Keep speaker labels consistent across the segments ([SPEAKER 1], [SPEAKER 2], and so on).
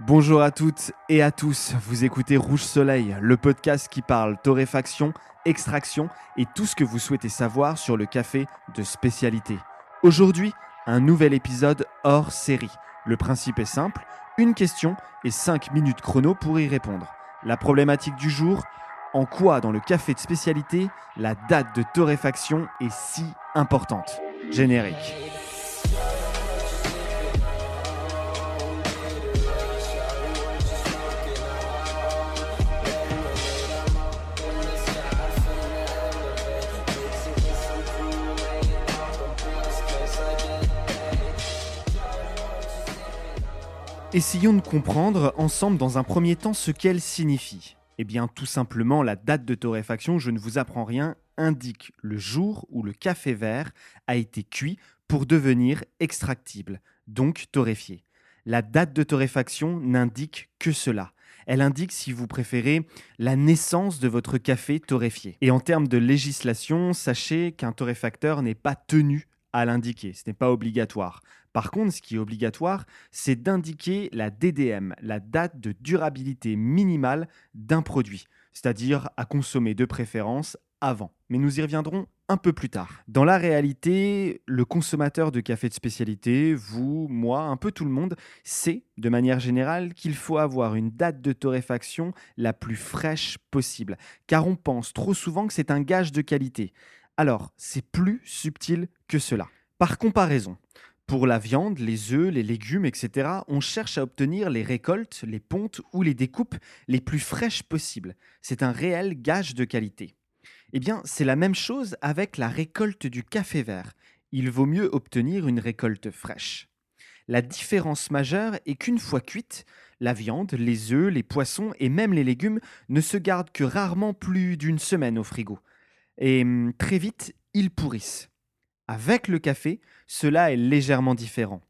[SPEAKER 1] Bonjour à toutes et à tous, vous écoutez Rouge Soleil, le podcast qui parle torréfaction, extraction et tout ce que vous souhaitez savoir sur le café de spécialité. Aujourd'hui, un nouvel épisode hors série. Le principe est simple, une question et 5 minutes chrono pour y répondre. La problématique du jour, en quoi dans le café de spécialité la date de torréfaction est si importante? Générique. Essayons de comprendre ensemble dans un premier temps ce qu'elle signifie. Eh bien tout simplement la date de torréfaction, je ne vous apprends rien, indique le jour où le café vert a été cuit pour devenir extractible, donc torréfié. La date de torréfaction n'indique que cela. Elle indique, si vous préférez, la naissance de votre café torréfié. Et en termes de législation, sachez qu'un torréfacteur n'est pas tenu à l'indiquer, ce n'est pas obligatoire. Par contre, ce qui est obligatoire, c'est d'indiquer la DDM, la date de durabilité minimale d'un produit, c'est-à-dire à consommer de préférence avant. Mais nous y reviendrons un peu plus tard. Dans la réalité, le consommateur de café de spécialité, vous, moi, un peu tout le monde, sait de manière générale qu'il faut avoir une date de torréfaction la plus fraîche possible, car on pense trop souvent que c'est un gage de qualité. Alors, c'est plus subtil que cela. Par comparaison, pour la viande, les œufs, les légumes, etc., on cherche à obtenir les récoltes, les pontes ou les découpes les plus fraîches possibles. C'est un réel gage de qualité. Eh bien, c'est la même chose avec la récolte du café vert. Il vaut mieux obtenir une récolte fraîche. La différence majeure est qu'une fois cuite, la viande, les œufs, les poissons et même les légumes ne se gardent que rarement plus d'une semaine au frigo et hum, très vite, ils pourrissent. Avec le café, cela est légèrement différent.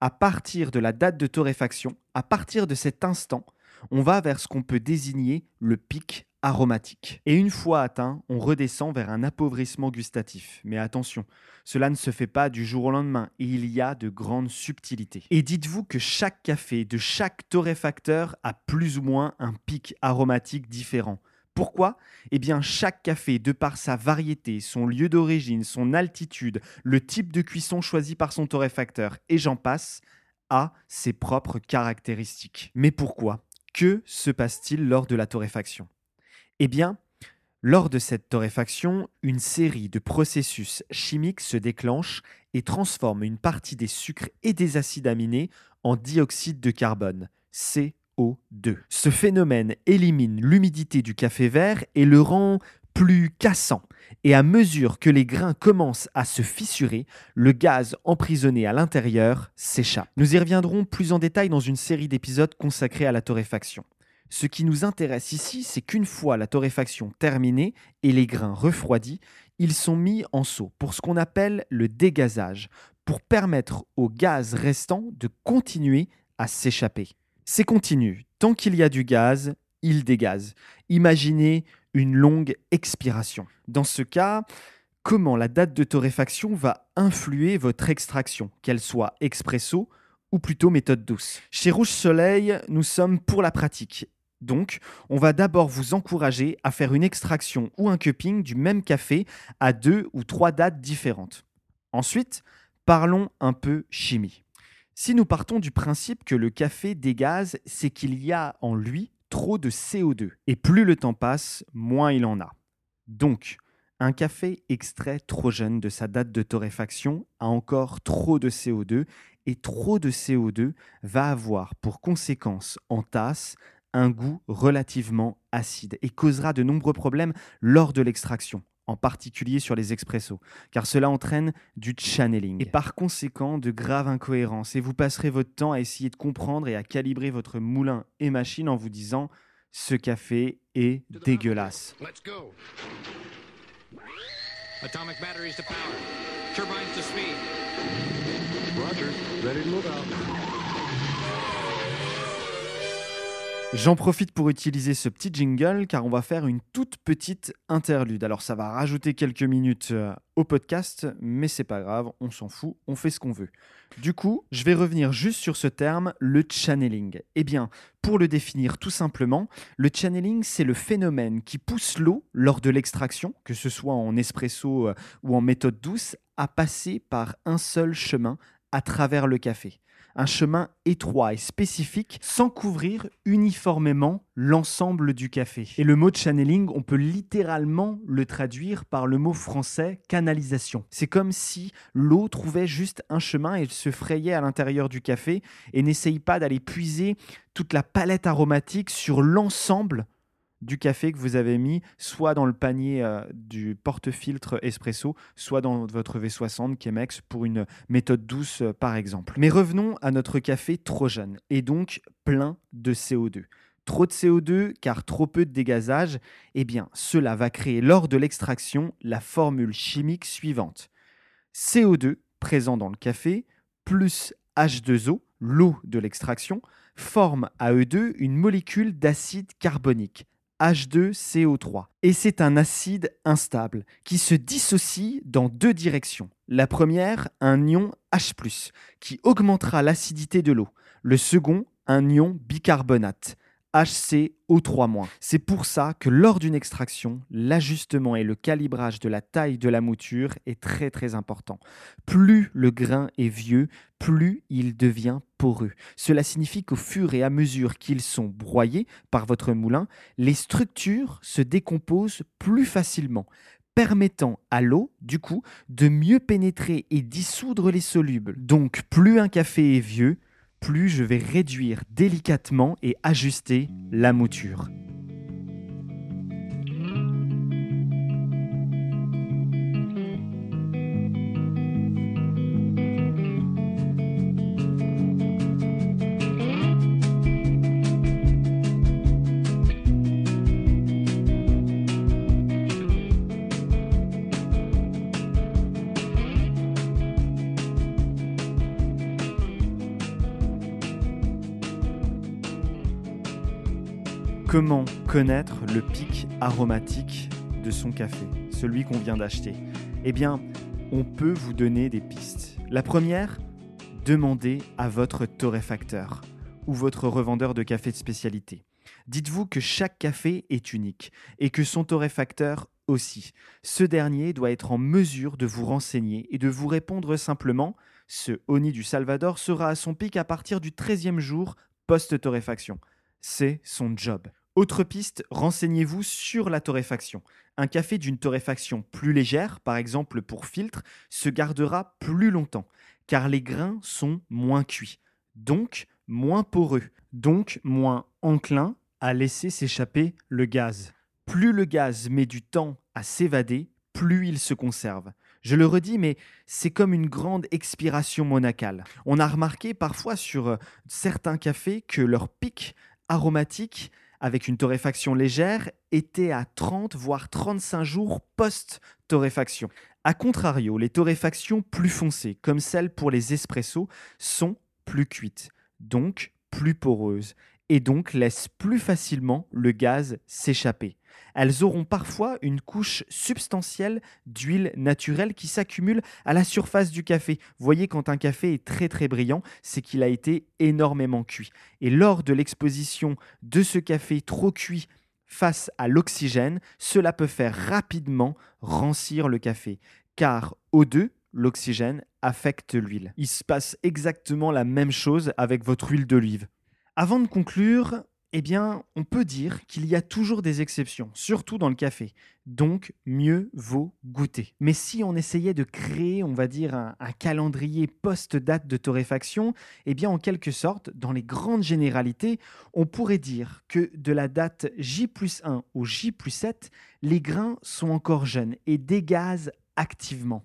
[SPEAKER 1] À partir de la date de torréfaction, à partir de cet instant, on va vers ce qu'on peut désigner le pic aromatique. Et une fois atteint, on redescend vers un appauvrissement gustatif. Mais attention, cela ne se fait pas du jour au lendemain et il y a de grandes subtilités. Et dites-vous que chaque café de chaque torréfacteur a plus ou moins un pic aromatique différent. Pourquoi? Eh bien, chaque café, de par sa variété, son lieu d'origine, son altitude, le type de cuisson choisi par son torréfacteur, et j'en passe, a ses propres caractéristiques. Mais pourquoi? Que se passe-t-il lors de la torréfaction? Eh bien, lors de cette torréfaction, une série de processus chimiques se déclenche et transforme une partie des sucres et des acides aminés en dioxyde de carbone, C ce phénomène élimine l'humidité du café vert et le rend plus cassant. Et à mesure que les grains commencent à se fissurer, le gaz emprisonné à l'intérieur s'échappe. Nous y reviendrons plus en détail dans une série d'épisodes consacrés à la torréfaction. Ce qui nous intéresse ici, c'est qu'une fois la torréfaction terminée et les grains refroidis, ils sont mis en seau pour ce qu'on appelle le dégazage, pour permettre au gaz restant de continuer à s'échapper. C'est continu. Tant qu'il y a du gaz, il dégaze. Imaginez une longue expiration. Dans ce cas, comment la date de torréfaction va influer votre extraction, qu'elle soit expresso ou plutôt méthode douce? Chez Rouge Soleil, nous sommes pour la pratique. Donc, on va d'abord vous encourager à faire une extraction ou un cupping du même café à deux ou trois dates différentes. Ensuite, parlons un peu chimie. Si nous partons du principe que le café dégaze, c'est qu'il y a en lui trop de CO2. Et plus le temps passe, moins il en a. Donc, un café extrait trop jeune de sa date de torréfaction a encore trop de CO2 et trop de CO2 va avoir pour conséquence en tasse un goût relativement acide et causera de nombreux problèmes lors de l'extraction en particulier sur les expressos, car cela entraîne du channeling et par conséquent de graves incohérences. Et vous passerez votre temps à essayer de comprendre et à calibrer votre moulin et machine en vous disant ce café est dégueulasse. Atomic batteries to power. Turbines to speed. Roger. Ready to move out. J'en profite pour utiliser ce petit jingle car on va faire une toute petite interlude. Alors ça va rajouter quelques minutes euh, au podcast, mais c'est pas grave, on s'en fout, on fait ce qu'on veut. Du coup, je vais revenir juste sur ce terme, le channeling. Eh bien, pour le définir tout simplement, le channeling, c'est le phénomène qui pousse l'eau lors de l'extraction, que ce soit en espresso euh, ou en méthode douce, à passer par un seul chemin à travers le café un chemin étroit et spécifique sans couvrir uniformément l'ensemble du café. Et le mot channeling, on peut littéralement le traduire par le mot français canalisation. C'est comme si l'eau trouvait juste un chemin et se frayait à l'intérieur du café et n'essaye pas d'aller puiser toute la palette aromatique sur l'ensemble du café que vous avez mis soit dans le panier euh, du porte-filtre espresso, soit dans votre V60 Chemex pour une méthode douce euh, par exemple. Mais revenons à notre café trop jeune et donc plein de CO2. Trop de CO2 car trop peu de dégazage, eh bien cela va créer lors de l'extraction la formule chimique suivante. CO2 présent dans le café plus H2O, l'eau de l'extraction, forme à eux deux une molécule d'acide carbonique H2CO3. Et c'est un acide instable qui se dissocie dans deux directions. La première, un ion H+, qui augmentera l'acidité de l'eau. Le second, un ion bicarbonate, HCO3-. C'est pour ça que lors d'une extraction, l'ajustement et le calibrage de la taille de la mouture est très très important. Plus le grain est vieux, plus il devient poreux. Cela signifie qu'au fur et à mesure qu'ils sont broyés par votre moulin, les structures se décomposent plus facilement permettant à l'eau, du coup, de mieux pénétrer et dissoudre les solubles. Donc, plus un café est vieux, plus je vais réduire délicatement et ajuster la mouture. Comment connaître le pic aromatique de son café, celui qu'on vient d'acheter? Eh bien, on peut vous donner des pistes. La première, demandez à votre torréfacteur ou votre revendeur de café de spécialité. Dites-vous que chaque café est unique et que son torréfacteur aussi. Ce dernier doit être en mesure de vous renseigner et de vous répondre simplement ce Oni du Salvador sera à son pic à partir du 13e jour post-torréfaction. C'est son job. Autre piste, renseignez-vous sur la torréfaction. Un café d'une torréfaction plus légère, par exemple pour filtre, se gardera plus longtemps, car les grains sont moins cuits, donc moins poreux, donc moins enclins à laisser s'échapper le gaz. Plus le gaz met du temps à s'évader, plus il se conserve. Je le redis, mais c'est comme une grande expiration monacale. On a remarqué parfois sur euh, certains cafés que leur pic aromatique avec une torréfaction légère était à 30 voire 35 jours post-torréfaction. A contrario, les torréfactions plus foncées, comme celles pour les espressos, sont plus cuites, donc plus poreuses, et donc laissent plus facilement le gaz s'échapper elles auront parfois une couche substantielle d'huile naturelle qui s'accumule à la surface du café. Vous voyez, quand un café est très très brillant, c'est qu'il a été énormément cuit. Et lors de l'exposition de ce café trop cuit face à l'oxygène, cela peut faire rapidement rancir le café. Car O2, l'oxygène, affecte l'huile. Il se passe exactement la même chose avec votre huile d'olive. Avant de conclure, eh bien, on peut dire qu'il y a toujours des exceptions, surtout dans le café. Donc, mieux vaut goûter. Mais si on essayait de créer, on va dire, un, calendrier post-date de torréfaction, eh bien, en quelque sorte, dans les grandes généralités, on pourrait dire que de la date J plus 1 au J plus 7, les grains sont encore jeunes et dégazent activement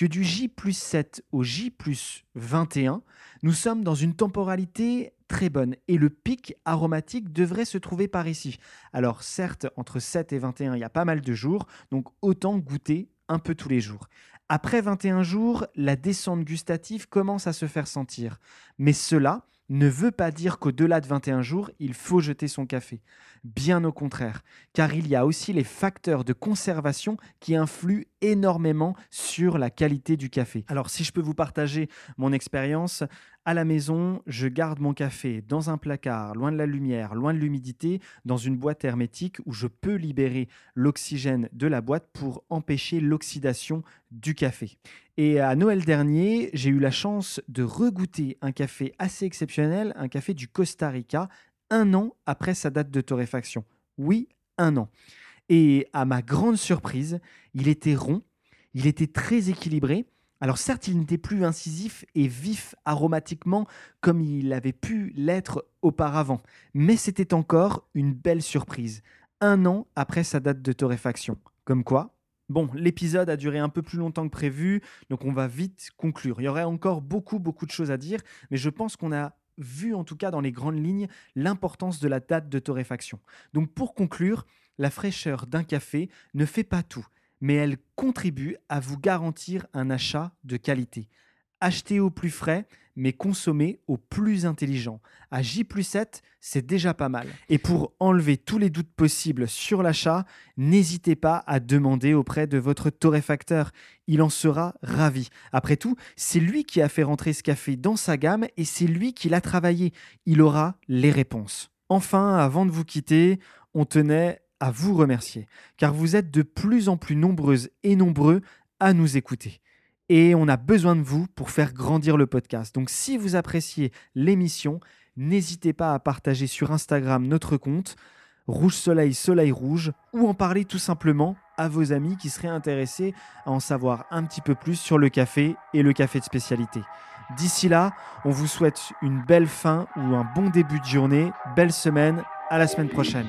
[SPEAKER 1] que du J plus 7 au J plus 21, nous sommes dans une temporalité très bonne et le pic aromatique devrait se trouver par ici. Alors certes, entre 7 et 21, il y a pas mal de jours, donc autant goûter un peu tous les jours. Après 21 jours, la descente gustative commence à se faire sentir, mais cela ne veut pas dire qu'au-delà de 21 jours, il faut jeter son café. Bien au contraire, car il y a aussi les facteurs de conservation qui influent énormément sur la qualité du café. Alors si je peux vous partager mon expérience, à la maison, je garde mon café dans un placard, loin de la lumière, loin de l'humidité, dans une boîte hermétique où je peux libérer l'oxygène de la boîte pour empêcher l'oxydation du café. Et à Noël dernier, j'ai eu la chance de regoûter un café assez exceptionnel, un café du Costa Rica, un an après sa date de torréfaction. Oui, un an. Et à ma grande surprise, il était rond, il était très équilibré. Alors certes, il n'était plus incisif et vif aromatiquement comme il avait pu l'être auparavant, mais c'était encore une belle surprise, un an après sa date de torréfaction. Comme quoi, Bon, l'épisode a duré un peu plus longtemps que prévu, donc on va vite conclure. Il y aurait encore beaucoup, beaucoup de choses à dire, mais je pense qu'on a vu en tout cas dans les grandes lignes l'importance de la date de torréfaction. Donc pour conclure, la fraîcheur d'un café ne fait pas tout, mais elle contribue à vous garantir un achat de qualité. Achetez au plus frais, mais consommez au plus intelligent. À J plus 7, c'est déjà pas mal. Et pour enlever tous les doutes possibles sur l'achat, n'hésitez pas à demander auprès de votre torréfacteur. Il en sera ravi. Après tout, c'est lui qui a fait rentrer ce café dans sa gamme et c'est lui qui l'a travaillé. Il aura les réponses. Enfin, avant de vous quitter, on tenait à vous remercier, car vous êtes de plus en plus nombreuses et nombreux à nous écouter et on a besoin de vous pour faire grandir le podcast. Donc si vous appréciez l'émission, n'hésitez pas à partager sur Instagram notre compte Rouge Soleil Soleil Rouge ou en parler tout simplement à vos amis qui seraient intéressés à en savoir un petit peu plus sur le café et le café de spécialité. D'ici là, on vous souhaite une belle fin ou un bon début de journée, belle semaine, à la semaine prochaine.